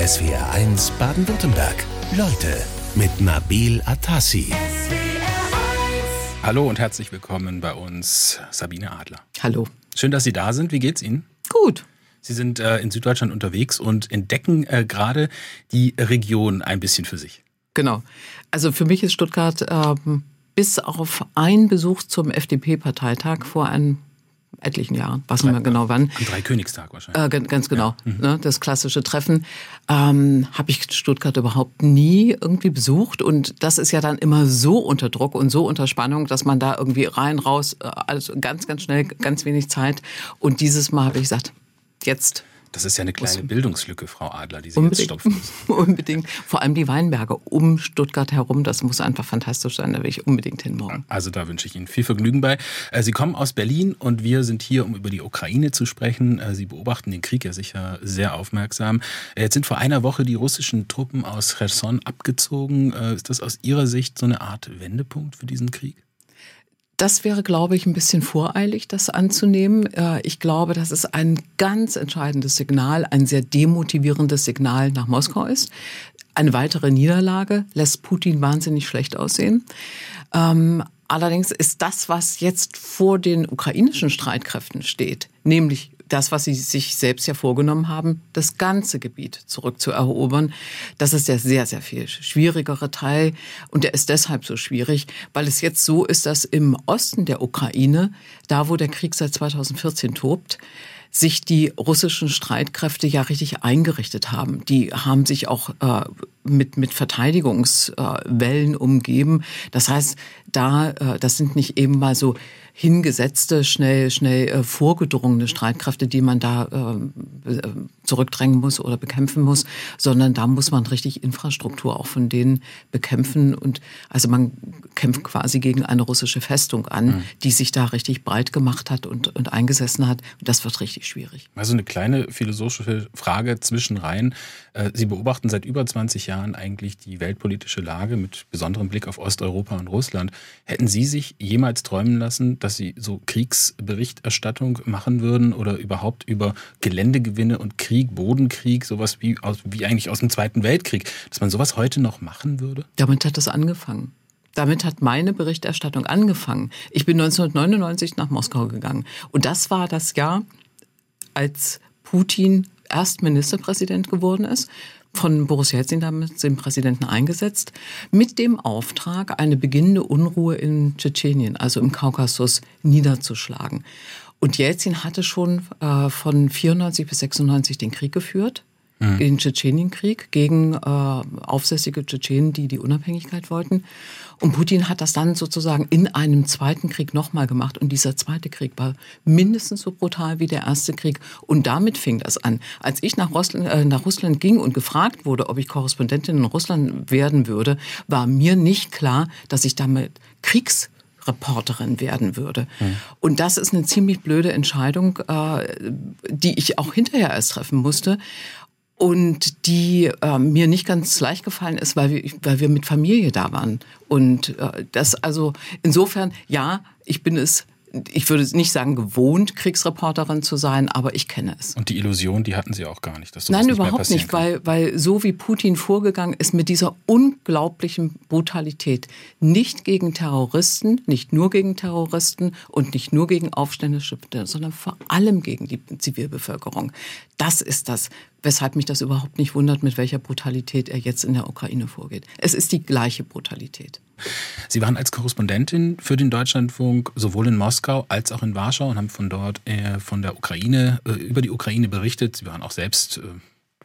SWR1 Baden-Württemberg. Leute mit Nabil Atassi. Hallo und herzlich willkommen bei uns, Sabine Adler. Hallo. Schön, dass Sie da sind. Wie geht's Ihnen? Gut. Sie sind äh, in Süddeutschland unterwegs und entdecken äh, gerade die Region ein bisschen für sich. Genau. Also für mich ist Stuttgart ähm, bis auf einen Besuch zum FDP-Parteitag vor ein etlichen Jahren, weiß nicht mehr genau wann. Am Dreikönigstag wahrscheinlich. Äh, ganz genau, ja. mhm. ne, das klassische Treffen. Ähm, Habe ich Stuttgart überhaupt nie irgendwie besucht und das ist ja dann immer so unter Druck und so unter Spannung, dass man da irgendwie rein, raus, also ganz, ganz schnell, ganz wenig Zeit. Und dieses Mal habe ich gesagt, jetzt das ist ja eine kleine Bildungslücke, Frau Adler, die Sie Unbedingt. jetzt stopfen müssen. unbedingt. Vor allem die Weinberge um Stuttgart herum, das muss einfach fantastisch sein. Da will ich unbedingt hin morgen. Also da wünsche ich Ihnen viel Vergnügen bei. Äh, Sie kommen aus Berlin und wir sind hier, um über die Ukraine zu sprechen. Äh, Sie beobachten den Krieg ja sicher sehr aufmerksam. Äh, jetzt sind vor einer Woche die russischen Truppen aus Cherson abgezogen. Ist das aus Ihrer Sicht so eine Art Wendepunkt für diesen Krieg? Das wäre, glaube ich, ein bisschen voreilig, das anzunehmen. Äh, ich glaube, dass es ein ganz entscheidendes Signal, ein sehr demotivierendes Signal nach Moskau ist. Eine weitere Niederlage lässt Putin wahnsinnig schlecht aussehen. Ähm, allerdings ist das, was jetzt vor den ukrainischen Streitkräften steht, nämlich das, was sie sich selbst ja vorgenommen haben, das ganze Gebiet zurückzuerobern. Das ist der sehr, sehr viel schwierigere Teil. Und der ist deshalb so schwierig, weil es jetzt so ist, dass im Osten der Ukraine, da wo der Krieg seit 2014 tobt, sich die russischen Streitkräfte ja richtig eingerichtet haben. Die haben sich auch äh, mit, mit Verteidigungswellen äh, umgeben. Das heißt, da, äh, das sind nicht eben mal so hingesetzte, schnell, schnell äh, vorgedrungene Streitkräfte, die man da äh, zurückdrängen muss oder bekämpfen muss, sondern da muss man richtig Infrastruktur auch von denen bekämpfen und also man kämpft quasi gegen eine russische Festung an, mhm. die sich da richtig breit gemacht hat und, und eingesessen hat. Und das wird richtig schwierig. Also eine kleine philosophische Frage zwischen rein. Äh, Sie beobachten seit über 20 Jahren eigentlich die weltpolitische Lage mit besonderem Blick auf Osteuropa und Russland. Hätten Sie sich jemals träumen lassen, dass Sie so Kriegsberichterstattung machen würden oder überhaupt über Geländegewinne und Krieg, Bodenkrieg, sowas wie, aus, wie eigentlich aus dem Zweiten Weltkrieg, dass man sowas heute noch machen würde? Damit hat es angefangen. Damit hat meine Berichterstattung angefangen. Ich bin 1999 nach Moskau gegangen. Und das war das Jahr, als Putin erst Ministerpräsident geworden ist von Boris Jelzin damals den Präsidenten eingesetzt, mit dem Auftrag, eine beginnende Unruhe in Tschetschenien, also im Kaukasus, niederzuschlagen. Und Jelzin hatte schon äh, von 94 bis 96 den Krieg geführt mhm. den Tschetschenienkrieg gegen äh, aufsässige Tschetschenen, die die Unabhängigkeit wollten. Und Putin hat das dann sozusagen in einem zweiten Krieg nochmal gemacht. Und dieser zweite Krieg war mindestens so brutal wie der erste Krieg. Und damit fing das an. Als ich nach Russland, äh, nach Russland ging und gefragt wurde, ob ich Korrespondentin in Russland werden würde, war mir nicht klar, dass ich damit Kriegs Reporterin werden würde. Mhm. Und das ist eine ziemlich blöde Entscheidung, äh, die ich auch hinterher erst treffen musste und die äh, mir nicht ganz leicht gefallen ist, weil wir, weil wir mit Familie da waren. Und äh, das also insofern, ja, ich bin es ich würde nicht sagen gewohnt, Kriegsreporterin zu sein, aber ich kenne es. Und die Illusion, die hatten Sie auch gar nicht. Dass Nein, nicht überhaupt nicht, weil, weil so wie Putin vorgegangen ist mit dieser unglaublichen Brutalität, nicht gegen Terroristen, nicht nur gegen Terroristen und nicht nur gegen Aufständische, sondern vor allem gegen die Zivilbevölkerung. Das ist das, weshalb mich das überhaupt nicht wundert, mit welcher Brutalität er jetzt in der Ukraine vorgeht. Es ist die gleiche Brutalität. Sie waren als Korrespondentin für den Deutschlandfunk sowohl in Moskau als auch in Warschau und haben von dort äh, von der Ukraine, äh, über die Ukraine berichtet. Sie waren auch selbst äh,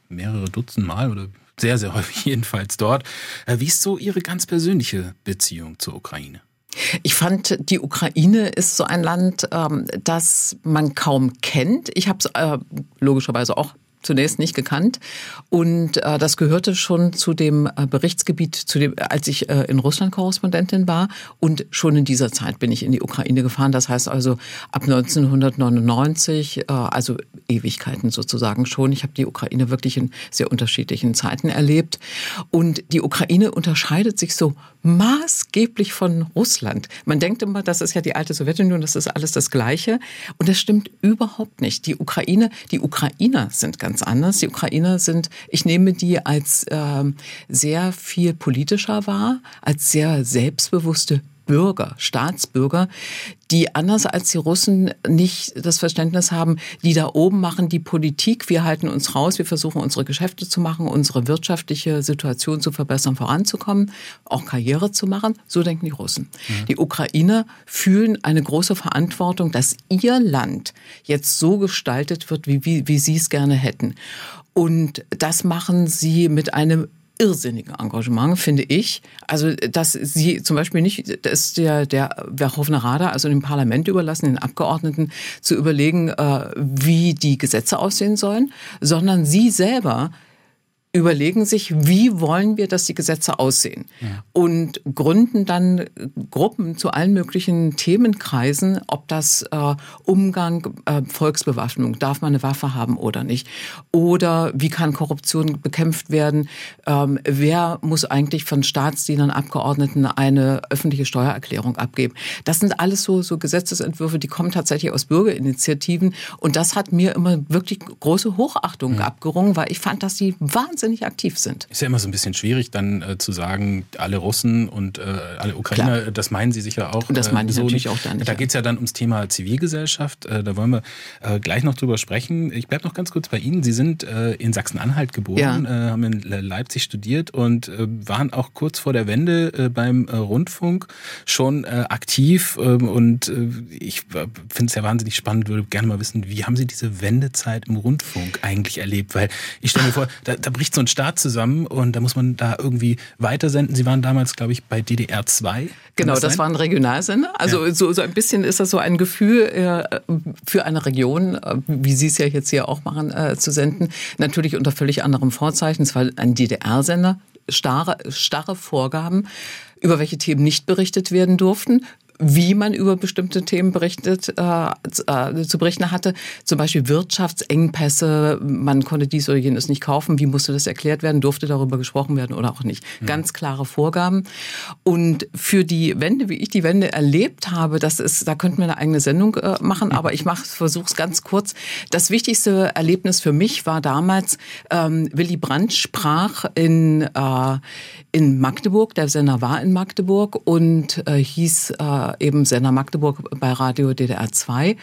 mehrere Dutzend Mal oder sehr, sehr häufig jedenfalls dort. Äh, wie ist so Ihre ganz persönliche Beziehung zur Ukraine? Ich fand, die Ukraine ist so ein Land, ähm, das man kaum kennt. Ich habe es äh, logischerweise auch zunächst nicht gekannt. Und äh, das gehörte schon zu dem äh, Berichtsgebiet, zu dem, als ich äh, in Russland Korrespondentin war. Und schon in dieser Zeit bin ich in die Ukraine gefahren. Das heißt also ab 1999, äh, also Ewigkeiten sozusagen schon. Ich habe die Ukraine wirklich in sehr unterschiedlichen Zeiten erlebt. Und die Ukraine unterscheidet sich so maßgeblich von Russland. Man denkt immer, das ist ja die alte Sowjetunion, das ist alles das Gleiche. Und das stimmt überhaupt nicht. Die Ukraine, die Ukrainer sind ganz ganz anders. Die Ukrainer sind, ich nehme die als äh, sehr viel politischer wahr, als sehr selbstbewusste Bürger, Staatsbürger, die anders als die Russen nicht das Verständnis haben, die da oben machen die Politik, wir halten uns raus, wir versuchen unsere Geschäfte zu machen, unsere wirtschaftliche Situation zu verbessern, voranzukommen, auch Karriere zu machen. So denken die Russen. Mhm. Die Ukrainer fühlen eine große Verantwortung, dass ihr Land jetzt so gestaltet wird, wie, wie, wie sie es gerne hätten. Und das machen sie mit einem irrsinnige Engagement, finde ich. Also, dass sie zum Beispiel nicht, das ist der, der Verhofener Rada, also dem Parlament überlassen, den Abgeordneten, zu überlegen, äh, wie die Gesetze aussehen sollen, sondern sie selber überlegen sich, wie wollen wir, dass die Gesetze aussehen ja. und gründen dann Gruppen zu allen möglichen Themenkreisen, ob das äh, Umgang, äh, Volksbewaffnung, darf man eine Waffe haben oder nicht, oder wie kann Korruption bekämpft werden, ähm, wer muss eigentlich von Staatsdienern, Abgeordneten eine öffentliche Steuererklärung abgeben. Das sind alles so, so Gesetzesentwürfe, die kommen tatsächlich aus Bürgerinitiativen und das hat mir immer wirklich große Hochachtung ja. abgerungen, weil ich fand, dass die wahnsinnig wahnsinnig aktiv sind. Ist ja immer so ein bisschen schwierig, dann äh, zu sagen, alle Russen und äh, alle Ukrainer, Klar. das meinen sie sicher auch. Und das meinen äh, so natürlich auch dann. Da geht es ja dann ums Thema Zivilgesellschaft. Äh, da wollen wir äh, gleich noch drüber sprechen. Ich bleibe noch ganz kurz bei Ihnen. Sie sind äh, in Sachsen-Anhalt geboren, ja. haben in Leipzig studiert und waren auch kurz vor der Wende beim Rundfunk schon aktiv. Ähm, und ich finde es ja wahnsinnig spannend, würde gerne mal wissen, wie haben Sie diese Wendezeit im Rundfunk eigentlich erlebt? Weil ich stelle mir vor, da, da bricht so ein Staat zusammen und da muss man da irgendwie weitersenden. Sie waren damals, glaube ich, bei DDR 2. Genau, das, das war ein Regionalsender. Also ja. so, so ein bisschen ist das so ein Gefühl äh, für eine Region, äh, wie Sie es ja jetzt hier auch machen, äh, zu senden. Natürlich unter völlig anderem Vorzeichen. Es war ein DDR-Sender, starre, starre Vorgaben über welche Themen nicht berichtet werden durften, wie man über bestimmte Themen berichtet, äh, äh, zu berichten hatte. Zum Beispiel Wirtschaftsengpässe, man konnte dies oder jenes nicht kaufen. Wie musste das erklärt werden? Durfte darüber gesprochen werden oder auch nicht? Mhm. Ganz klare Vorgaben. Und für die Wende, wie ich die Wende erlebt habe, das ist, da könnten wir eine eigene Sendung äh, machen, aber ich versuche es ganz kurz. Das wichtigste Erlebnis für mich war damals, ähm, Willy Brandt sprach in, äh, in Magdeburg, der Sender war in Magdeburg und äh, hieß äh, eben Sender Magdeburg bei Radio DDR 2. Mhm.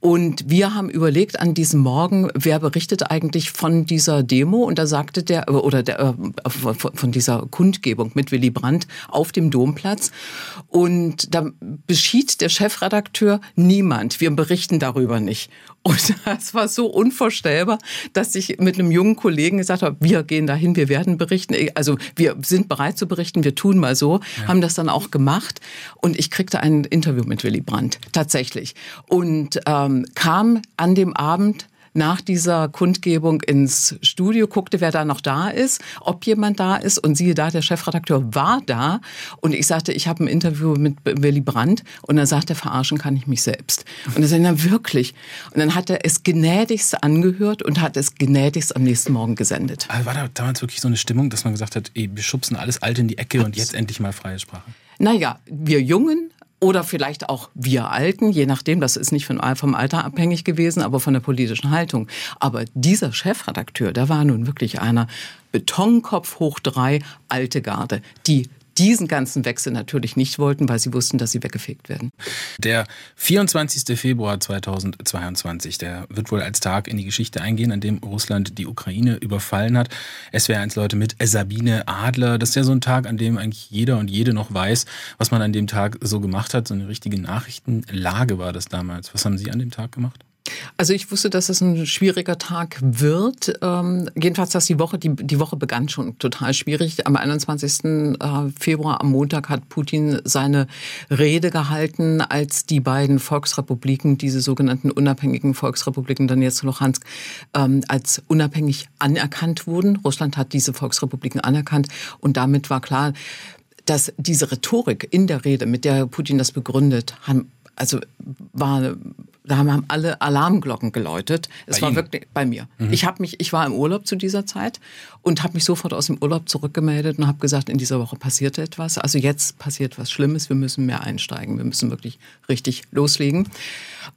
Und wir haben überlegt an diesem Morgen, wer berichtet eigentlich von dieser Demo? Und da sagte der, oder der, äh, von dieser Kundgebung mit Willy Brandt auf dem Domplatz. Und da beschied der Chefredakteur niemand. Wir berichten darüber nicht. Und das war so unvorstellbar, dass ich mit einem jungen Kollegen gesagt habe, wir gehen dahin, wir werden berichten. Also wir sind bereit zu berichten, wir tun mal so, ja. haben das dann auch gemacht. Und ich kriegte ein Interview mit Willy Brandt, tatsächlich. Und ähm, kam an dem Abend nach dieser Kundgebung ins Studio, guckte, wer da noch da ist, ob jemand da ist und siehe da, der Chefredakteur war da und ich sagte, ich habe ein Interview mit Willy Brandt und dann sagte er, verarschen kann ich mich selbst. Und er sagte, na wirklich. Und dann hat er es gnädigst angehört und hat es gnädigst am nächsten Morgen gesendet. Also war da damals wirklich so eine Stimmung, dass man gesagt hat, ey, wir schubsen alles Alte in die Ecke und jetzt endlich mal freie Sprache? Naja, wir Jungen oder vielleicht auch wir Alten, je nachdem, das ist nicht vom Alter abhängig gewesen, aber von der politischen Haltung. Aber dieser Chefredakteur, der war nun wirklich einer Betonkopf hoch drei, alte Garde, die diesen ganzen Wechsel natürlich nicht wollten, weil sie wussten, dass sie weggefegt werden. Der 24. Februar 2022, der wird wohl als Tag in die Geschichte eingehen, an dem Russland die Ukraine überfallen hat. Es wäre eins Leute mit Sabine Adler. Das ist ja so ein Tag, an dem eigentlich jeder und jede noch weiß, was man an dem Tag so gemacht hat. So eine richtige Nachrichtenlage war das damals. Was haben Sie an dem Tag gemacht? Also ich wusste, dass es ein schwieriger Tag wird. Ähm, jedenfalls, dass die Woche, die, die Woche begann schon total schwierig. Am 21. Äh, Februar, am Montag, hat Putin seine Rede gehalten, als die beiden Volksrepubliken, diese sogenannten unabhängigen Volksrepubliken, dann jetzt Luhansk, ähm, als unabhängig anerkannt wurden. Russland hat diese Volksrepubliken anerkannt und damit war klar, dass diese Rhetorik in der Rede, mit der Putin das begründet, also war Da haben alle Alarmglocken geläutet. Es Bei war Ihnen? wirklich bei mir. Ich habe mich, ich war im Urlaub zu dieser Zeit und habe mich sofort aus dem Urlaub zurückgemeldet und habe gesagt, in dieser Woche passiert etwas. Also jetzt passiert was Schlimmes. Wir müssen mehr einsteigen. Wir müssen wirklich richtig loslegen.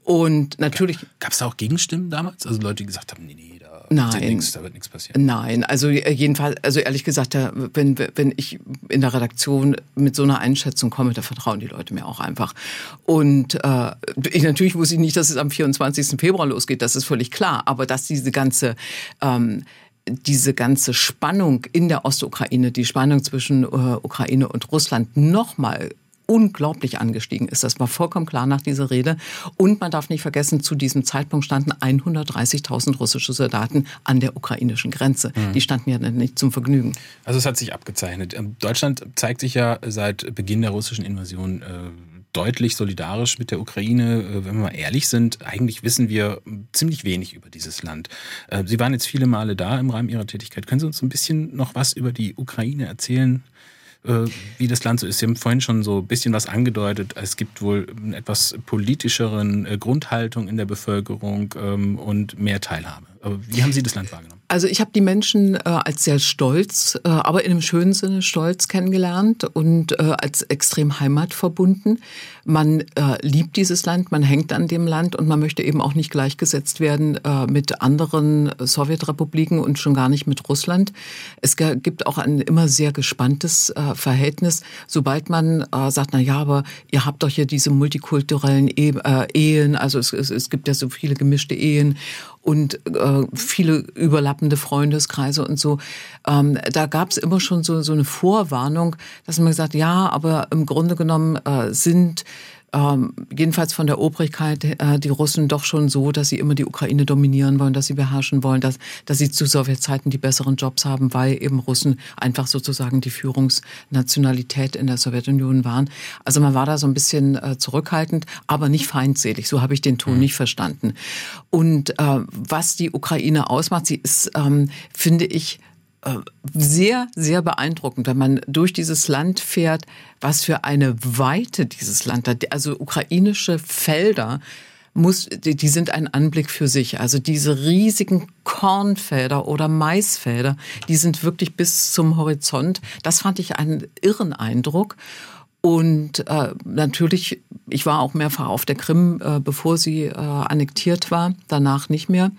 Und natürlich Gab es da auch Gegenstimmen damals? Also Leute, die gesagt haben, nee, nee, da, Nein. nichts, da wird nichts passieren. Nein, also äh, jedenfalls, also ehrlich gesagt, wenn, wenn ich in der Redaktion mit so einer Einschätzung komme, da vertrauen die Leute mir auch einfach. Und äh, ich, natürlich wusste ich nicht, dass es am 24. Februar losgeht, das ist völlig klar. Aber dass diese ganze ähm, diese ganze Spannung in der Ostukraine, die Spannung zwischen äh, Ukraine und Russland nochmal unglaublich angestiegen ist. Das war vollkommen klar nach dieser Rede. Und man darf nicht vergessen, zu diesem Zeitpunkt standen 130.000 russische Soldaten an der ukrainischen Grenze. Die standen ja nicht zum Vergnügen. Also es hat sich abgezeichnet. Ähm, Deutschland zeigt sich ja seit Beginn der russischen Invasion äh, deutlich solidarisch mit der Ukraine. Äh, wenn wir mal ehrlich sind, eigentlich wissen wir ziemlich wenig über dieses Land. Äh, Sie waren jetzt viele Male da im Rahmen Ihrer Tätigkeit. Können Sie uns ein bisschen noch was über die Ukraine erzählen? äh, wie das Land so ist. Sie haben vorhin schon so ein bisschen was angedeutet. Es gibt wohl eine etwas politischeren Grundhaltung in der Bevölkerung ähm, und mehr Teilhabe. Wie haben Sie das Land wahrgenommen? Also ich habe die Menschen äh, als sehr stolz, äh, aber in einem schönen Sinne stolz kennengelernt und äh, als extrem heimatverbunden. Man äh, liebt dieses Land, man hängt an dem Land und man möchte eben auch nicht gleichgesetzt werden äh, mit anderen Sowjetrepubliken und schon gar nicht mit Russland. Es gibt auch ein immer sehr gespanntes äh, Verhältnis, sobald man äh, sagt, na ja, aber ihr habt doch hier diese multikulturellen e äh, Ehen, also es, es, es gibt ja so viele gemischte Ehen und äh, viele überlappende Freundeskreise und so. Ähm, da gab es immer schon so, so eine Vorwarnung, dass man gesagt, ja, aber im Grunde genommen äh, sind ähm, jedenfalls von der Obrigkeit äh, die Russen doch schon so, dass sie immer die Ukraine dominieren wollen, dass sie beherrschen wollen, dass, dass sie zu Sowjetzeiten die besseren Jobs haben, weil eben Russen einfach sozusagen die Führungsnationalität in der Sowjetunion waren. Also man war da so ein bisschen äh, zurückhaltend, aber nicht feindselig. So habe ich den Ton nicht verstanden. Und äh, was die Ukraine ausmacht, sie ist, ähm, finde ich, sehr, sehr beeindruckend, wenn man durch dieses Land fährt, was für eine Weite dieses Land hat. Also ukrainische Felder muss, die, die sind ein Anblick für sich. Also diese riesigen Kornfelder oder Maisfelder, die sind wirklich bis zum Horizont. Das fand ich einen irren Eindruck. Und äh, natürlich, ich war auch mehrfach auf der Krim, äh, bevor sie äh, annektiert war, danach nicht mehr.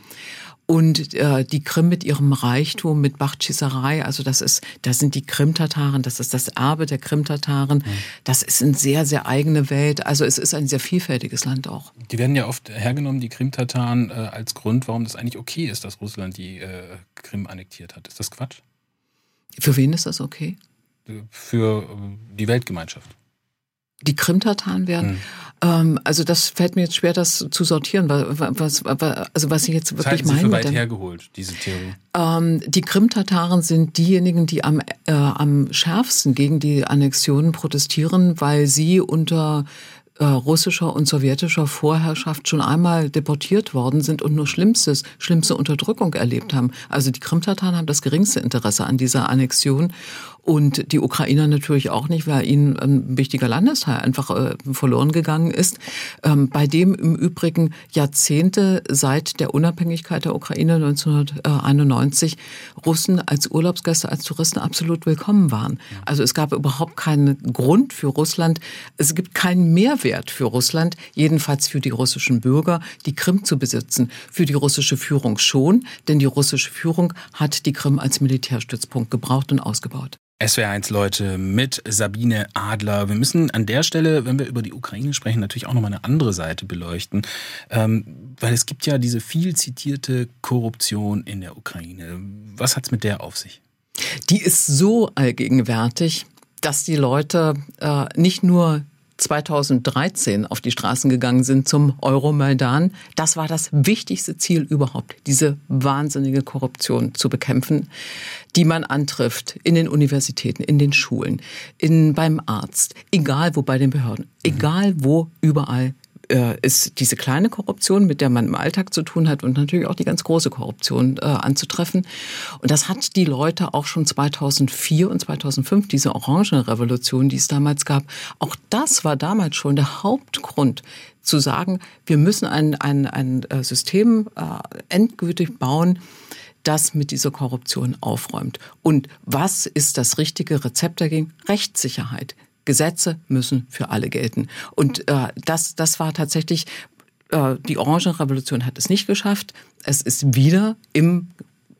Und äh, die Krim mit ihrem Reichtum, mit Bachtschisserei, also das ist, das sind die Krimtataren, das ist das Erbe der Krimtataren. Das ist eine sehr, sehr eigene Welt. Also es ist ein sehr vielfältiges Land auch. Die werden ja oft hergenommen, die Krimtataren, äh, als Grund, warum das eigentlich okay ist, dass Russland die äh, Krim annektiert hat. Ist das Quatsch? Für wen ist das okay? Für äh, die Weltgemeinschaft. Die Krimtataren werden. Ähm, also das fällt mir jetzt schwer, das zu sortieren, was, was, also was ich jetzt wirklich halten Sie meine. für weit hergeholt, diese Theorie. Ähm, die Krim-Tataren sind diejenigen, die am, äh, am schärfsten gegen die Annexion protestieren, weil sie unter äh, russischer und sowjetischer Vorherrschaft schon einmal deportiert worden sind und nur Schlimmstes, schlimmste Unterdrückung erlebt haben. Also die Krim-Tataren haben das geringste Interesse an dieser Annexion und die Ukrainer natürlich auch nicht, weil ihnen ein wichtiger Landesteil einfach äh, verloren gegangen ist, ähm, bei dem im Übrigen Jahrzehnte seit der Unabhängigkeit der Ukraine 1991 Russen als Urlaubsgäste, als Touristen absolut willkommen waren. Also es gab überhaupt keinen Grund für Russland, es gibt keinen Mehrwert für Russland, jedenfalls für die russischen Bürger, die Krim zu besitzen. Für die russische Führung schon, denn die russische Führung hat die Krim als Militärstützpunkt gebraucht und ausgebaut. SWR1 Leute mit Sabine Adler. Wir müssen an der Stelle, wenn wir über die Ukraine sprechen, natürlich auch nochmal eine andere Seite beleuchten. Ähm, weil es gibt ja diese viel zitierte Korruption in der Ukraine. Was hat's mit der auf sich? Die ist so allgegenwärtig, dass die Leute äh, nicht nur 2013 auf die Straßen gegangen sind zum Euromaidan. Das war das wichtigste Ziel überhaupt, diese wahnsinnige Korruption zu bekämpfen, die man antrifft in den Universitäten, in den Schulen, in, beim Arzt, egal wo bei den Behörden, egal wo, überall äh, ist diese kleine Korruption, mit der man im Alltag zu tun hat und natürlich auch die ganz große Korruption äh, anzutreffen. Und das hat die Leute auch schon 2004 und 2005, diese Orangenrevolution, die es damals gab, auch das war damals schon der Hauptgrund, zu sagen, wir müssen ein, ein, ein äh, System äh, endgültig bauen, das mit dieser Korruption aufräumt. Und was ist das richtige Rezept dagegen? Rechtssicherheit. Gesetze müssen für alle gelten. Und äh, das, das war tatsächlich, äh, die Orangenrevolution hat es nicht geschafft. Es ist wieder im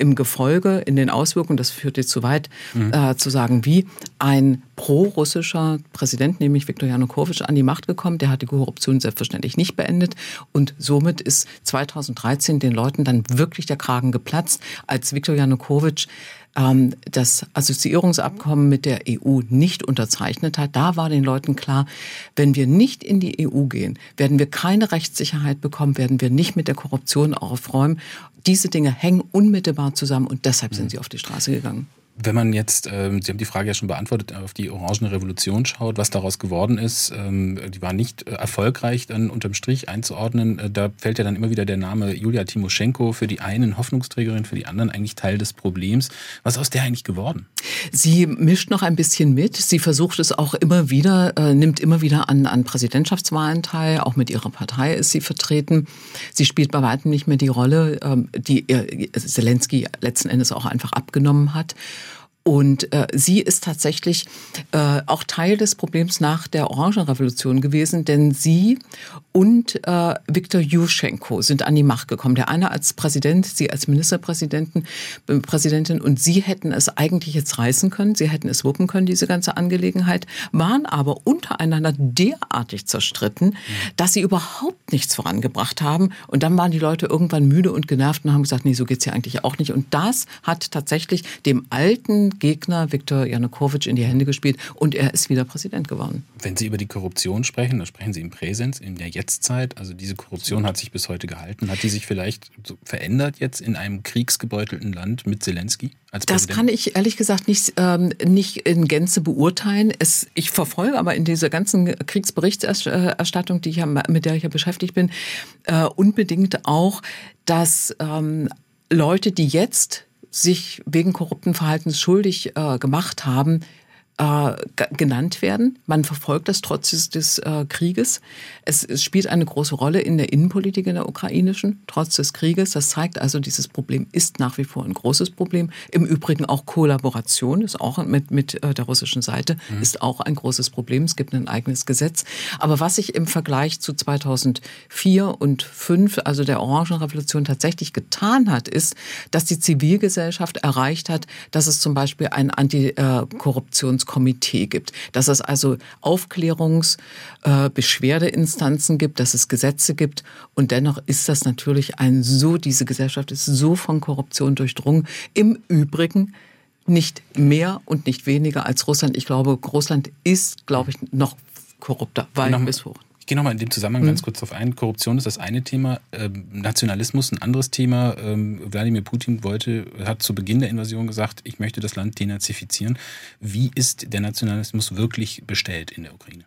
im Gefolge, in den Auswirkungen, das führt jetzt zu weit, mhm. äh, zu sagen, wie ein pro-russischer Präsident, nämlich Viktor Janukowitsch, an die Macht gekommen. Der hat die Korruption selbstverständlich nicht beendet. Und somit ist 2013 den Leuten dann wirklich der Kragen geplatzt, als Viktor Janukowitsch ähm, das Assoziierungsabkommen mit der EU nicht unterzeichnet hat, da war den Leuten klar, wenn wir nicht in die EU gehen, werden wir keine Rechtssicherheit bekommen, werden wir nicht mit der Korruption aufräumen. Diese Dinge hängen unmittelbar zusammen und deshalb sind mhm. sie auf die Straße gegangen. Wenn man jetzt, ähm, Sie haben die Frage ja schon beantwortet, auf die Orangene Revolution schaut, was daraus geworden ist, ähm, die war nicht äh, erfolgreich dann unterm Strich einzuordnen. Äh, da fällt ja dann immer wieder der Name Julia Timoschenko für die einen Hoffnungsträgerin, für die anderen eigentlich Teil des Problems. Was ist aus der eigentlich geworden? Sie mischt noch ein bisschen mit. Sie versucht es auch immer wieder, äh, nimmt immer wieder an, an Präsidentschaftswahlen teil. Auch mit ihrer Partei ist sie vertreten. Sie spielt bei weitem nicht mehr die Rolle, ähm, die äh, Zelensky letzten Endes auch einfach abgenommen hat. Und äh, sie ist tatsächlich äh, auch Teil des Problems nach der Orangenrevolution gewesen, denn sie und äh, Viktor Juschenko sind an die Macht gekommen. Der eine als Präsident, sie als Ministerpräsidentin, äh, Präsidentin und sie hätten es eigentlich jetzt reißen können, sie hätten es wuppen können, diese ganze Angelegenheit, waren aber untereinander derartig zerstritten, dass sie überhaupt nichts vorangebracht haben. Und dann waren die Leute irgendwann müde und genervt und haben gesagt, nee, so geht's ja eigentlich auch nicht. Und das hat tatsächlich dem alten Gegner Viktor Janukowitsch in die Hände gespielt und er ist wieder Präsident geworden. Wenn Sie über die Korruption sprechen, dann sprechen Sie im Präsens, in der Jetztzeit. Also diese Korruption hat sich bis heute gehalten. Hat die sich vielleicht verändert jetzt in einem kriegsgebeutelten Land mit Zelensky? Als das kann ich ehrlich gesagt nicht, ähm, nicht in Gänze beurteilen. Es, ich verfolge aber in dieser ganzen Kriegsberichterstattung, die ich ja, mit der ich ja beschäftigt bin, äh, unbedingt auch, dass ähm, Leute, die jetzt sich wegen korrupten Verhaltens schuldig äh, gemacht haben, äh, genannt werden. Man verfolgt das trotz des, des äh, Krieges. Es, es, spielt eine große Rolle in der Innenpolitik in der ukrainischen, trotz des Krieges. Das zeigt also, dieses Problem ist nach wie vor ein großes Problem. Im Übrigen auch Kollaboration ist auch mit, mit äh, der russischen Seite mhm. ist auch ein großes Problem. Es gibt ein eigenes Gesetz. Aber was sich im Vergleich zu 2004 und 2005, also der Orangenrevolution, tatsächlich getan hat, ist, dass die Zivilgesellschaft erreicht hat, dass es zum Beispiel ein Antikorruptions Komitee gibt, dass es also Aufklärungs-, äh, gibt, dass es Gesetze gibt. Und dennoch ist das natürlich ein so, diese Gesellschaft ist so von Korruption durchdrungen. Im Übrigen nicht mehr und nicht weniger als Russland. Ich glaube, Russland ist, glaube ich, noch korrupter, weit bis hoch. Ich gehe nochmal in dem Zusammenhang mhm. ganz kurz darauf ein. Korruption ist das eine Thema, ähm, Nationalismus ein anderes Thema. Ähm, Wladimir Putin wollte, hat zu Beginn der Invasion gesagt, ich möchte das Land denazifizieren. Wie ist der Nationalismus wirklich bestellt in der Ukraine?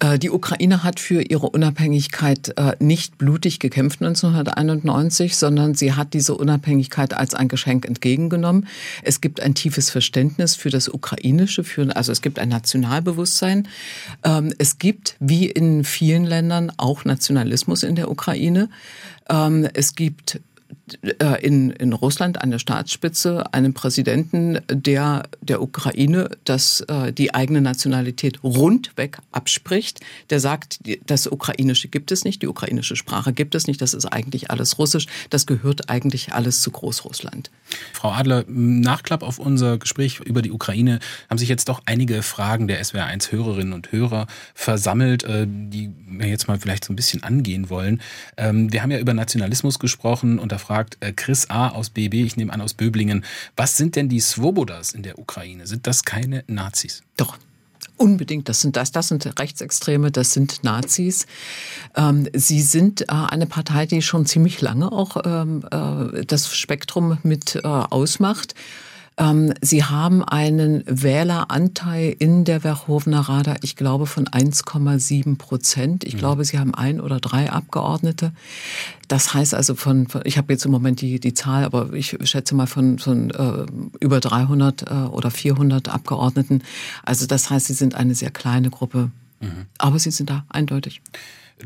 Äh, die Ukraine hat für ihre Unabhängigkeit äh, nicht blutig gekämpft 1991, sondern sie hat diese Unabhängigkeit als ein Geschenk entgegengenommen. Es gibt ein tiefes Verständnis für das Ukrainische, für, also es gibt ein Nationalbewusstsein. Ähm, es gibt, wie in vielen Ländern, auch Nationalismus in der Ukraine. Ähm, es gibt in, in Russland an der Staatsspitze einen Präsidenten, der der Ukraine das, äh, die eigene Nationalität rundweg abspricht, der sagt, das Ukrainische gibt es nicht, die ukrainische Sprache gibt es nicht, das ist eigentlich alles Russisch, das gehört eigentlich alles zu Großrussland. Frau Adler, Nachklapp auf unser Gespräch über die Ukraine haben sich jetzt doch einige Fragen der SWR1 Hörerinnen und Hörer versammelt, äh, die wir jetzt mal vielleicht so ein bisschen angehen wollen. Ähm, wir haben ja über Nationalismus gesprochen und da fragt äh, Chris A. aus BB, ich nehme an aus Böblingen, was sind denn die Svobodas in der Ukraine? Sind das keine Nazis? Doch, Unbedingt, das sind das, das sind Rechtsextreme, das sind Nazis. Ähm, sie sind äh, eine Partei, die schon ziemlich lange auch ähm, äh, das Spektrum mit äh, ausmacht. Ähm, sie haben einen Wähleranteil in der Verhovna Rada, ich glaube, von 1,7 Prozent. Ich mhm. glaube, sie haben ein oder drei Abgeordnete. Das heißt also von, von ich habe jetzt im Moment die, die Zahl, aber ich schätze mal von, von äh, über 300 äh, oder 400 Abgeordneten. Also das heißt, sie sind eine sehr kleine Gruppe. Mhm. Aber sie sind da eindeutig.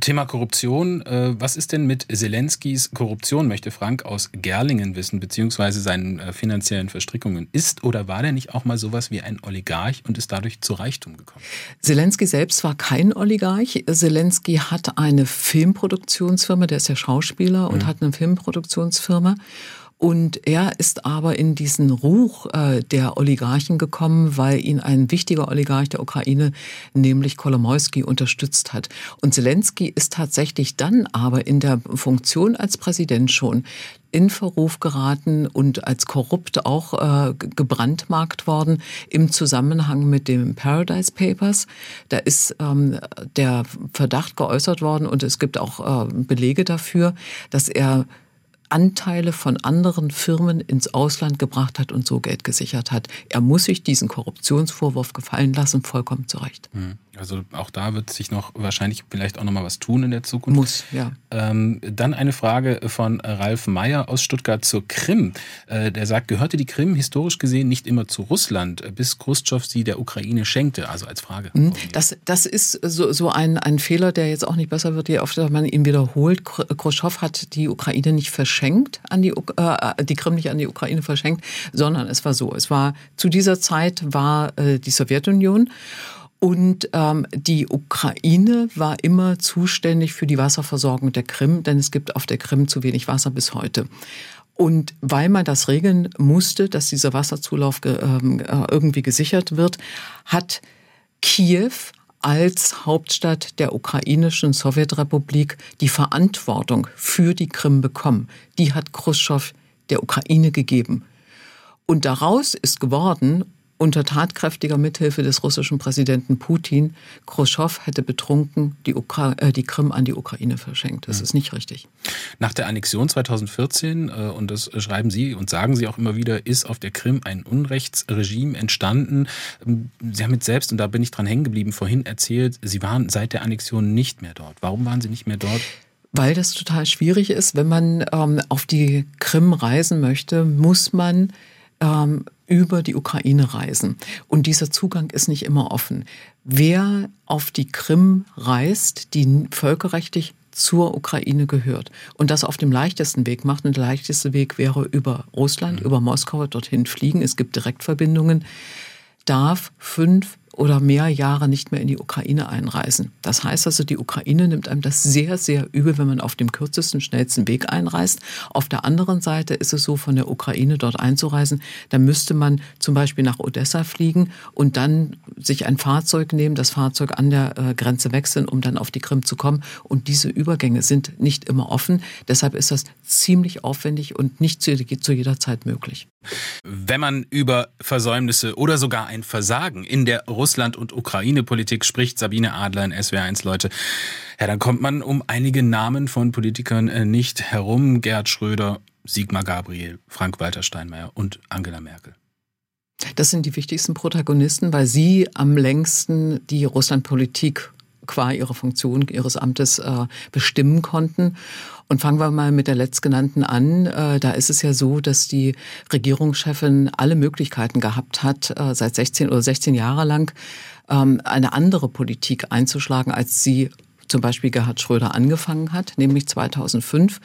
Thema Korruption. Äh, was ist denn mit Zelenskis Korruption, möchte Frank aus Gerlingen wissen, beziehungsweise seinen äh, finanziellen Verstrickungen? Ist oder war der nicht auch mal sowas wie ein Oligarch und ist dadurch zu Reichtum gekommen? Zelensky selbst war kein Oligarch. Zelensky hat eine Filmproduktionsfirma, der ist ja Schauspieler und mhm. hat eine Filmproduktionsfirma. Und er ist aber in diesen Ruch äh, der Oligarchen gekommen, weil ihn ein wichtiger Oligarch der Ukraine, nämlich Kolomoisky, unterstützt hat. Und Zelensky ist tatsächlich dann aber in der Funktion als Präsident schon in Verruf geraten und als korrupt auch äh, gebrandmarkt worden im Zusammenhang mit dem Paradise Papers. Da ist ähm, der Verdacht geäußert worden und es gibt auch äh, Belege dafür, dass er Anteile von anderen Firmen ins Ausland gebracht hat und so Geld gesichert hat. Er muss sich diesen Korruptionsvorwurf gefallen lassen, vollkommen zu Recht. Hm. Also auch da wird sich noch wahrscheinlich vielleicht auch noch mal was tun in der Zukunft. Muss, ja. Ähm, dann eine Frage von Ralf Meyer aus Stuttgart zur Krim. Äh, der sagt, gehörte die Krim historisch gesehen nicht immer zu Russland, bis Khrushchev sie der Ukraine schenkte? Also als Frage. Hm. Das, das ist so, so ein, ein Fehler, der jetzt auch nicht besser wird, je öfter man ihn wiederholt. Khrushchev hat die Ukraine nicht verschenkt verschenkt an die, äh, die Krim nicht an die Ukraine verschenkt, sondern es war so. Es war zu dieser Zeit war äh, die Sowjetunion und ähm, die Ukraine war immer zuständig für die Wasserversorgung der Krim, denn es gibt auf der Krim zu wenig Wasser bis heute. Und weil man das regeln musste, dass dieser Wasserzulauf ähm, äh, irgendwie gesichert wird, hat Kiew als Hauptstadt der ukrainischen Sowjetrepublik die Verantwortung für die Krim bekommen. Die hat Khrushchev der Ukraine gegeben. Und daraus ist geworden, unter tatkräftiger Mithilfe des russischen Präsidenten Putin, Khrushchev hätte betrunken die, Ukra äh, die Krim an die Ukraine verschenkt. Das mhm. ist nicht richtig. Nach der Annexion 2014, äh, und das schreiben Sie und sagen Sie auch immer wieder, ist auf der Krim ein Unrechtsregime entstanden. Ähm, Sie haben jetzt selbst, und da bin ich dran hängen geblieben, vorhin erzählt, Sie waren seit der Annexion nicht mehr dort. Warum waren Sie nicht mehr dort? Weil das total schwierig ist. Wenn man ähm, auf die Krim reisen möchte, muss man ähm, über die Ukraine reisen. Und dieser Zugang ist nicht immer offen. Wer auf die Krim reist, die völkerrechtlich zur Ukraine gehört und das auf dem leichtesten Weg macht, und der leichteste Weg wäre über Russland, mhm. über Moskau dorthin fliegen, es gibt Direktverbindungen, darf fünf oder mehr Jahre nicht mehr in die Ukraine einreisen. Das heißt also, die Ukraine nimmt einem das sehr, sehr übel, wenn man auf dem kürzesten, schnellsten Weg einreist. Auf der anderen Seite ist es so, von der Ukraine dort einzureisen, da müsste man zum Beispiel nach Odessa fliegen und dann sich ein Fahrzeug nehmen, das Fahrzeug an der äh, Grenze wechseln, um dann auf die Krim zu kommen. Und diese Übergänge sind nicht immer offen. Deshalb ist das ziemlich aufwendig und nicht zu, zu jeder Zeit möglich. Wenn man über Versäumnisse oder sogar ein Versagen in der Russland- und Ukraine-Politik spricht, Sabine Adler in SWR1, Leute, ja, dann kommt man um einige Namen von Politikern äh, nicht herum. Gerhard Schröder, Sigmar Gabriel, Frank-Walter Steinmeier und Angela Merkel. Das sind die wichtigsten Protagonisten, weil sie am längsten die Russlandpolitik qua ihrer Funktion, ihres Amtes äh, bestimmen konnten. Und fangen wir mal mit der letztgenannten an. Äh, da ist es ja so, dass die Regierungschefin alle Möglichkeiten gehabt hat, äh, seit 16 oder 16 Jahre lang ähm, eine andere Politik einzuschlagen, als sie zum Beispiel Gerhard Schröder angefangen hat, nämlich 2005.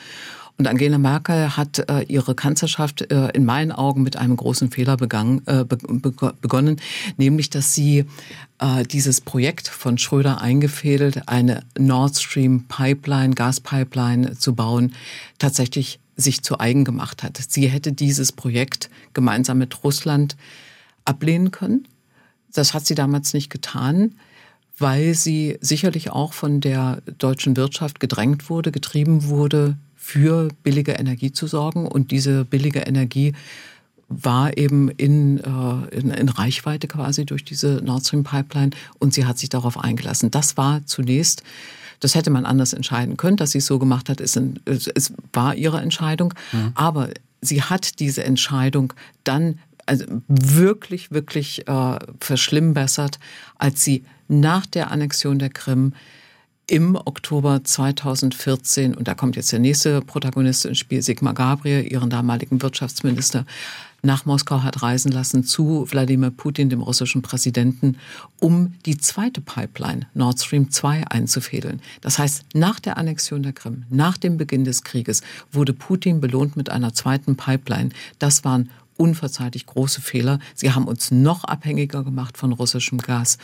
Und Angela Merkel hat äh, ihre Kanzlerschaft äh, in meinen Augen mit einem großen Fehler begangen, äh, be begonnen, nämlich dass sie äh, dieses Projekt von Schröder eingefädelt, eine Nord Stream Pipeline, Gaspipeline zu bauen, tatsächlich sich zu eigen gemacht hat. Sie hätte dieses Projekt gemeinsam mit Russland ablehnen können. Das hat sie damals nicht getan weil sie sicherlich auch von der deutschen Wirtschaft gedrängt wurde, getrieben wurde, für billige Energie zu sorgen. Und diese billige Energie war eben in, äh, in, in Reichweite quasi durch diese Nord Stream Pipeline und sie hat sich darauf eingelassen. Das war zunächst das hätte man anders entscheiden können, dass sie es so gemacht hat. Es, es war ihre Entscheidung. Mhm. Aber sie hat diese Entscheidung dann also wirklich, wirklich äh, verschlimmbessert, als sie nach der Annexion der Krim im Oktober 2014, und da kommt jetzt der nächste Protagonist ins Spiel, Sigmar Gabriel, ihren damaligen Wirtschaftsminister, nach Moskau hat reisen lassen zu Wladimir Putin, dem russischen Präsidenten, um die zweite Pipeline Nord Stream 2 einzufädeln. Das heißt, nach der Annexion der Krim, nach dem Beginn des Krieges, wurde Putin belohnt mit einer zweiten Pipeline. Das waren unverzeihlich große Fehler. Sie haben uns noch abhängiger gemacht von russischem Gas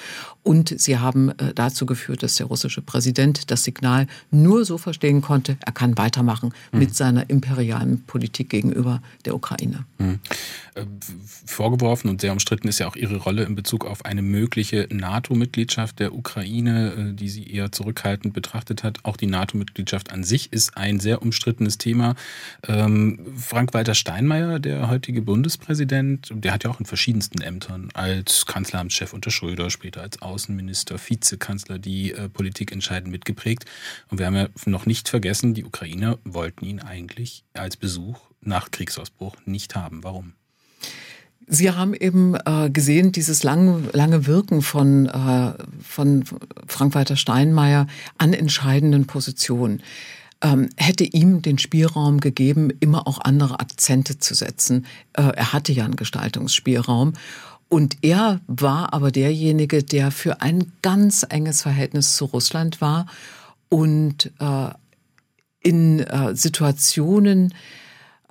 und sie haben äh, dazu geführt, dass der russische Präsident das Signal nur so verstehen konnte, er kann weitermachen mhm. mit seiner imperialen Politik gegenüber der Ukraine. Mhm. Vorgeworfen und sehr umstritten ist ja auch ihre Rolle in Bezug auf eine mögliche NATO-Mitgliedschaft der Ukraine, äh, die sie eher zurückhaltend betrachtet hat. Auch die NATO-Mitgliedschaft an sich ist ein sehr umstrittenes Thema. Ähm, Frank-Walter Steinmeier, der heutige Bund Bundespräsident, der hat ja auch in verschiedensten Ämtern als Kanzleramtschef unter Schröder, später als Außenminister, Vizekanzler die äh, Politik entscheidend mitgeprägt. Und wir haben ja noch nicht vergessen, die Ukrainer wollten ihn eigentlich als Besuch nach Kriegsausbruch nicht haben. Warum? Sie haben eben äh, gesehen, dieses lange, lange Wirken von, äh, von Frank-Walter Steinmeier an entscheidenden Positionen ähm, hätte ihm den Spielraum gegeben, immer auch andere Akzente zu setzen. Äh, er hatte ja einen Gestaltungsspielraum. Und er war aber derjenige, der für ein ganz enges Verhältnis zu Russland war und äh, in äh, Situationen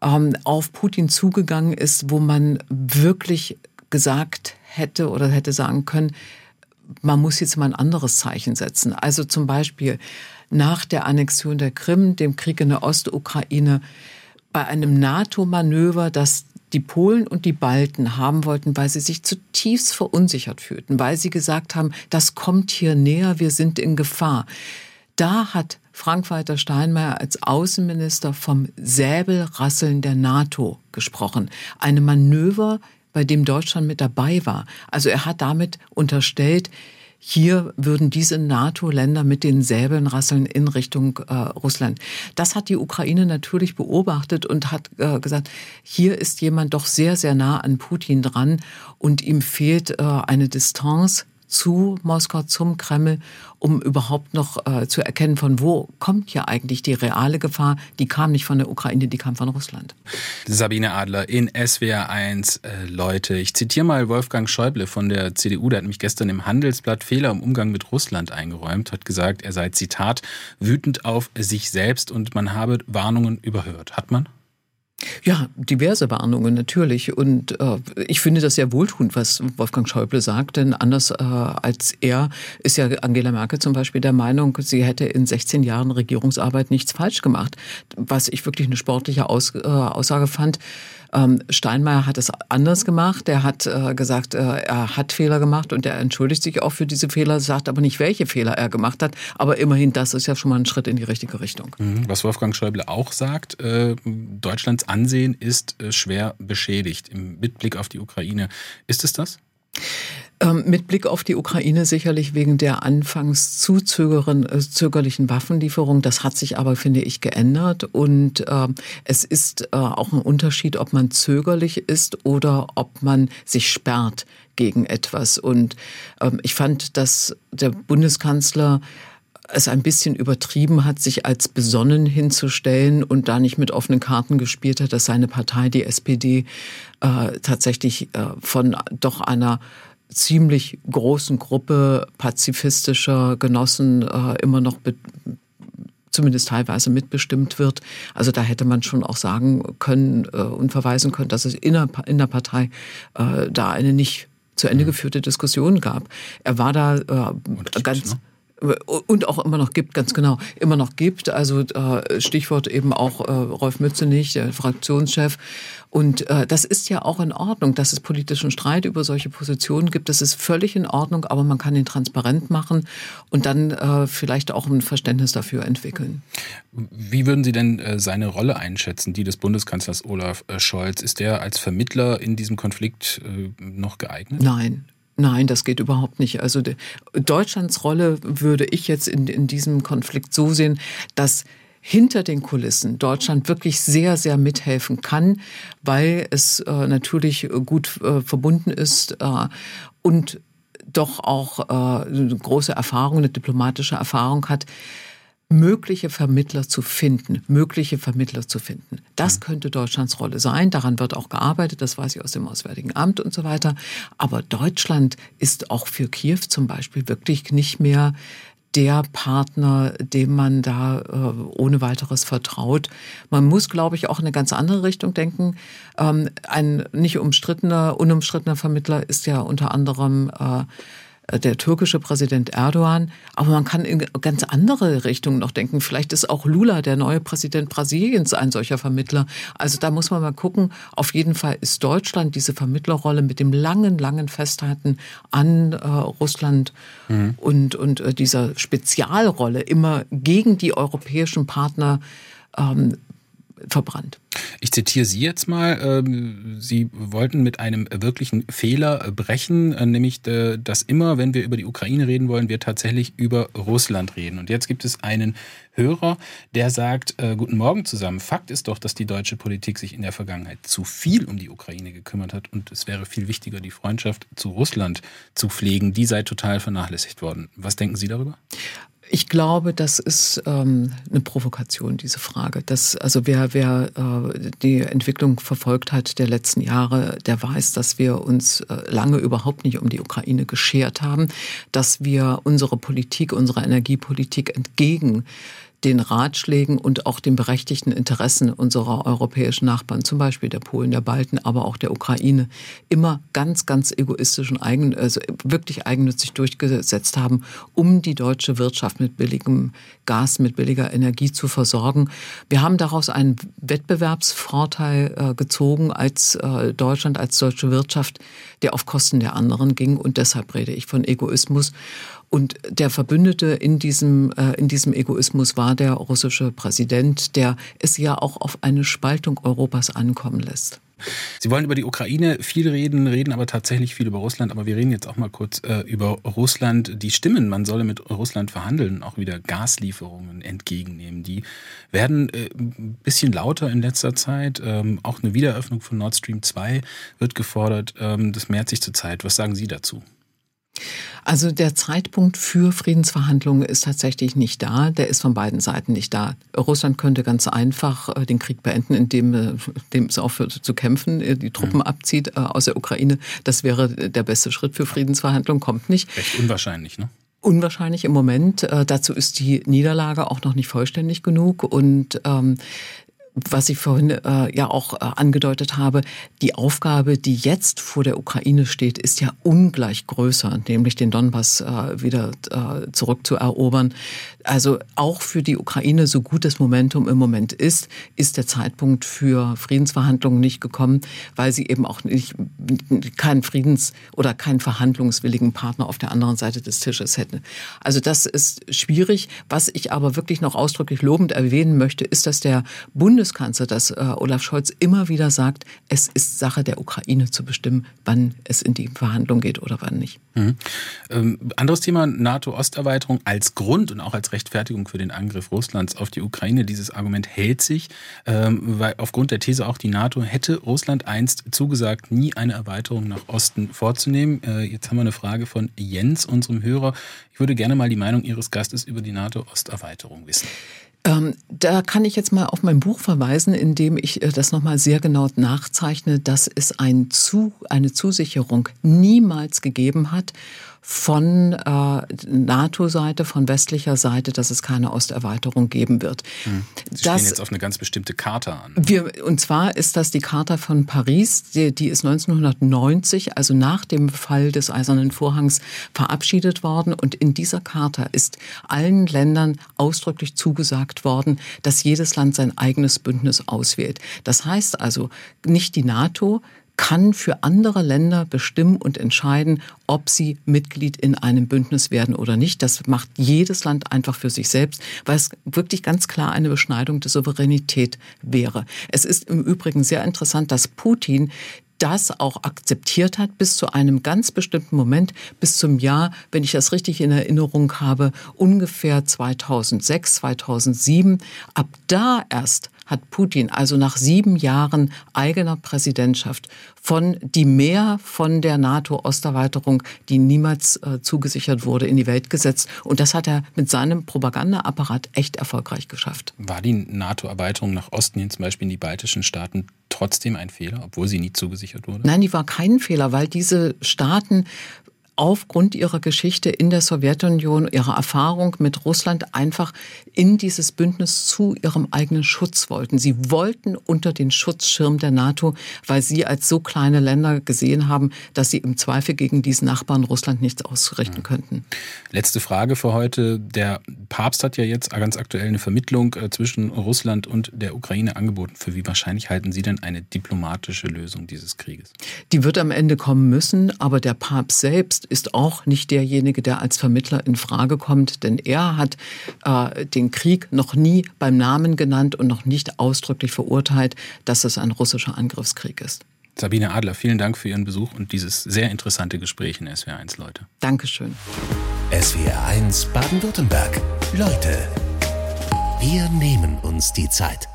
ähm, auf Putin zugegangen ist, wo man wirklich gesagt hätte oder hätte sagen können, man muss jetzt mal ein anderes Zeichen setzen. Also zum Beispiel nach der Annexion der Krim, dem Krieg in der Ostukraine, bei einem NATO-Manöver, das die Polen und die Balten haben wollten, weil sie sich zutiefst verunsichert fühlten, weil sie gesagt haben, das kommt hier näher, wir sind in Gefahr. Da hat Frank-Walter Steinmeier als Außenminister vom Säbelrasseln der NATO gesprochen. Eine Manöver, bei dem Deutschland mit dabei war. Also er hat damit unterstellt, hier würden diese NATO-Länder mit den Säbeln rasseln in Richtung äh, Russland. Das hat die Ukraine natürlich beobachtet und hat äh, gesagt, hier ist jemand doch sehr, sehr nah an Putin dran und ihm fehlt äh, eine Distanz zu Moskau, zum Kreml, um überhaupt noch äh, zu erkennen, von wo kommt ja eigentlich die reale Gefahr. Die kam nicht von der Ukraine, die kam von Russland. Sabine Adler in SWR 1. Äh, Leute, ich zitiere mal Wolfgang Schäuble von der CDU, der hat nämlich gestern im Handelsblatt Fehler im Umgang mit Russland eingeräumt, hat gesagt, er sei, Zitat, wütend auf sich selbst und man habe Warnungen überhört. Hat man? Ja, diverse Warnungen natürlich. Und äh, ich finde das sehr wohltuend, was Wolfgang Schäuble sagt, denn anders äh, als er ist ja Angela Merkel zum Beispiel der Meinung, sie hätte in 16 Jahren Regierungsarbeit nichts falsch gemacht, was ich wirklich eine sportliche Aus, äh, Aussage fand. Ähm, Steinmeier hat es anders gemacht. Er hat äh, gesagt, äh, er hat Fehler gemacht und er entschuldigt sich auch für diese Fehler, sagt aber nicht, welche Fehler er gemacht hat. Aber immerhin, das ist ja schon mal ein Schritt in die richtige Richtung. Mhm. Was Wolfgang Schäuble auch sagt, äh, Deutschlands Ansehen ist äh, schwer beschädigt im Mitblick auf die Ukraine. Ist es das? Ähm, mit Blick auf die Ukraine sicherlich wegen der anfangs zu äh, zögerlichen Waffenlieferung. Das hat sich aber, finde ich, geändert. Und äh, es ist äh, auch ein Unterschied, ob man zögerlich ist oder ob man sich sperrt gegen etwas. Und ähm, ich fand, dass der Bundeskanzler es ein bisschen übertrieben hat, sich als besonnen hinzustellen und da nicht mit offenen Karten gespielt hat, dass seine Partei, die SPD, äh, tatsächlich äh, von doch einer ziemlich großen Gruppe pazifistischer Genossen äh, immer noch zumindest teilweise mitbestimmt wird. Also da hätte man schon auch sagen können äh, und verweisen können, dass es in der, in der Partei äh, da eine nicht zu Ende mhm. geführte Diskussion gab. Er war da äh, ganz... Ne? und auch immer noch gibt, ganz genau, immer noch gibt. Also äh, Stichwort eben auch äh, Rolf Mützenich, der Fraktionschef. Und äh, das ist ja auch in Ordnung, dass es politischen Streit über solche Positionen gibt. Das ist völlig in Ordnung, aber man kann ihn transparent machen und dann äh, vielleicht auch ein Verständnis dafür entwickeln. Wie würden Sie denn äh, seine Rolle einschätzen, die des Bundeskanzlers Olaf äh, Scholz? Ist der als Vermittler in diesem Konflikt äh, noch geeignet? Nein, Nein, das geht überhaupt nicht. Also Deutschlands Rolle würde ich jetzt in, in diesem Konflikt so sehen, dass hinter den Kulissen Deutschland wirklich sehr, sehr mithelfen kann, weil es äh, natürlich gut äh, verbunden ist äh, und doch auch äh, große Erfahrung, eine diplomatische Erfahrung hat, mögliche Vermittler zu finden, mögliche Vermittler zu finden. Das mhm. könnte Deutschlands Rolle sein. Daran wird auch gearbeitet. Das weiß ich aus dem Auswärtigen Amt und so weiter. Aber Deutschland ist auch für Kiew zum Beispiel wirklich nicht mehr der Partner, dem man da äh, ohne weiteres vertraut. Man muss, glaube ich, auch in eine ganz andere Richtung denken. Ähm, ein nicht umstrittener, unumstrittener Vermittler ist ja unter anderem äh, der türkische Präsident Erdogan. Aber man kann in ganz andere Richtungen noch denken. Vielleicht ist auch Lula, der neue Präsident Brasiliens, ein solcher Vermittler. Also da muss man mal gucken. Auf jeden Fall ist Deutschland diese Vermittlerrolle mit dem langen, langen Festhalten an äh, Russland mhm. und, und äh, dieser Spezialrolle immer gegen die europäischen Partner ähm, verbrannt. Ich zitiere Sie jetzt mal. Ähm, Sie wollten mit einem wirklichen Fehler brechen, äh, nämlich, äh, dass immer, wenn wir über die Ukraine reden wollen, wir tatsächlich über Russland reden. Und jetzt gibt es einen Hörer, der sagt, äh, guten Morgen zusammen. Fakt ist doch, dass die deutsche Politik sich in der Vergangenheit zu viel um die Ukraine gekümmert hat und es wäre viel wichtiger, die Freundschaft zu Russland zu pflegen. Die sei total vernachlässigt worden. Was denken Sie darüber? Ich glaube, das ist ähm, eine Provokation, diese Frage. Das, also wer, wer äh, die Entwicklung verfolgt hat der letzten Jahre, der weiß, dass wir uns äh, lange überhaupt nicht um die Ukraine geschert haben, dass wir unsere Politik, unsere Energiepolitik entgegen den Ratschlägen und auch den berechtigten Interessen unserer europäischen Nachbarn, zum Beispiel der Polen, der Balten, aber auch der Ukraine, immer ganz, ganz egoistisch und eigen, also wirklich eigennützig durchgesetzt haben, um die deutsche Wirtschaft mit billigem Gas, mit billiger Energie zu versorgen. Wir haben daraus einen Wettbewerbsvorteil äh, gezogen als äh, Deutschland, als deutsche Wirtschaft, der auf Kosten der anderen ging. Und deshalb rede ich von Egoismus. Und der Verbündete in diesem, äh, in diesem Egoismus war der russische Präsident, der es ja auch auf eine Spaltung Europas ankommen lässt. Sie wollen über die Ukraine viel reden, reden aber tatsächlich viel über Russland. Aber wir reden jetzt auch mal kurz äh, über Russland. Die Stimmen, man solle mit Russland verhandeln, auch wieder Gaslieferungen entgegennehmen. Die werden äh, ein bisschen lauter in letzter Zeit. Ähm, auch eine Wiedereröffnung von Nord Stream 2 wird gefordert. Ähm, das mehrt sich zurzeit. Was sagen Sie dazu? Also der Zeitpunkt für Friedensverhandlungen ist tatsächlich nicht da. Der ist von beiden Seiten nicht da. Russland könnte ganz einfach äh, den Krieg beenden, indem, äh, indem es aufhört zu kämpfen, äh, die Truppen mhm. abzieht aus der Ukraine. Das wäre der beste Schritt für Friedensverhandlungen. Kommt nicht. Recht unwahrscheinlich, ne? Unwahrscheinlich im Moment. dazu ist die Niederlage auch noch nicht vollständig genug. Und ähm, was ich vorhin äh, ja auch äh, angedeutet habe, die Aufgabe, die jetzt vor der Ukraine steht, ist ja ungleich größer, nämlich den Donbass äh, wieder äh, zurückzuerobern. Also auch für die Ukraine, so gut das Momentum im Moment ist, ist der Zeitpunkt für Friedensverhandlungen nicht gekommen, weil sie eben auch nicht keinen Friedens- oder keinen verhandlungswilligen Partner auf der anderen Seite des Tisches hätte. Also das ist schwierig. Was ich aber wirklich noch ausdrücklich lobend erwähnen möchte, ist, dass der Bundeskanzler, dass äh, Olaf Scholz immer wieder sagt, es ist Sache der Ukraine zu bestimmen, wann es in die Verhandlung geht oder wann nicht. Mhm. Ähm, anderes Thema, NATO-Osterweiterung als Grund und auch als Rechtfertigung für den Angriff Russlands auf die Ukraine. Dieses Argument hält sich, ähm, weil aufgrund der These auch die NATO hätte Russland einst zugesagt, nie eine Erweiterung nach Osten vorzunehmen. Äh, jetzt haben wir eine Frage von Jens, unserem Hörer. Ich würde gerne mal die Meinung Ihres Gastes über die NATO-Osterweiterung wissen. Ähm, da kann ich jetzt mal auf mein Buch verweisen, in dem ich äh, das nochmal sehr genau nachzeichne, dass es ein Zu, eine Zusicherung niemals gegeben hat von äh, NATO-Seite, von westlicher Seite, dass es keine Osterweiterung geben wird. Hm. Sie das, stehen jetzt auf eine ganz bestimmte Charta an. Wir, und zwar ist das die Charta von Paris, die, die ist 1990, also nach dem Fall des Eisernen Vorhangs, verabschiedet worden. Und in dieser Charta ist allen Ländern ausdrücklich zugesagt worden, dass jedes Land sein eigenes Bündnis auswählt. Das heißt also, nicht die NATO, kann für andere Länder bestimmen und entscheiden, ob sie Mitglied in einem Bündnis werden oder nicht. Das macht jedes Land einfach für sich selbst, weil es wirklich ganz klar eine Beschneidung der Souveränität wäre. Es ist im Übrigen sehr interessant, dass Putin das auch akzeptiert hat bis zu einem ganz bestimmten Moment, bis zum Jahr, wenn ich das richtig in Erinnerung habe, ungefähr 2006, 2007. Ab da erst hat Putin also nach sieben Jahren eigener Präsidentschaft von die Mehr von der NATO-Osterweiterung, die niemals äh, zugesichert wurde, in die Welt gesetzt. Und das hat er mit seinem Propagandaapparat echt erfolgreich geschafft. War die NATO-Erweiterung nach Osten hin, zum Beispiel in die baltischen Staaten, trotzdem ein Fehler, obwohl sie nie zugesichert wurde? Nein, die war kein Fehler, weil diese Staaten aufgrund ihrer Geschichte in der Sowjetunion, ihrer Erfahrung mit Russland einfach in dieses Bündnis zu ihrem eigenen Schutz wollten. Sie wollten unter den Schutzschirm der NATO, weil sie als so kleine Länder gesehen haben, dass sie im Zweifel gegen diesen Nachbarn Russland nichts ausrichten könnten. Letzte Frage für heute. Der Papst hat ja jetzt ganz aktuell eine Vermittlung äh, zwischen Russland und der Ukraine angeboten. Für wie wahrscheinlich halten Sie denn eine diplomatische Lösung dieses Krieges? Die wird am Ende kommen müssen, aber der Papst selbst ist auch nicht derjenige, der als Vermittler in Frage kommt, denn er hat äh, den Krieg noch nie beim Namen genannt und noch nicht ausdrücklich verurteilt, dass es ein russischer Angriffskrieg ist. Sabine Adler, vielen Dank für Ihren Besuch und dieses sehr interessante Gespräch in SWR1 Leute. Dankeschön. SWR1 Baden-Württemberg. Leute, wir nehmen uns die Zeit.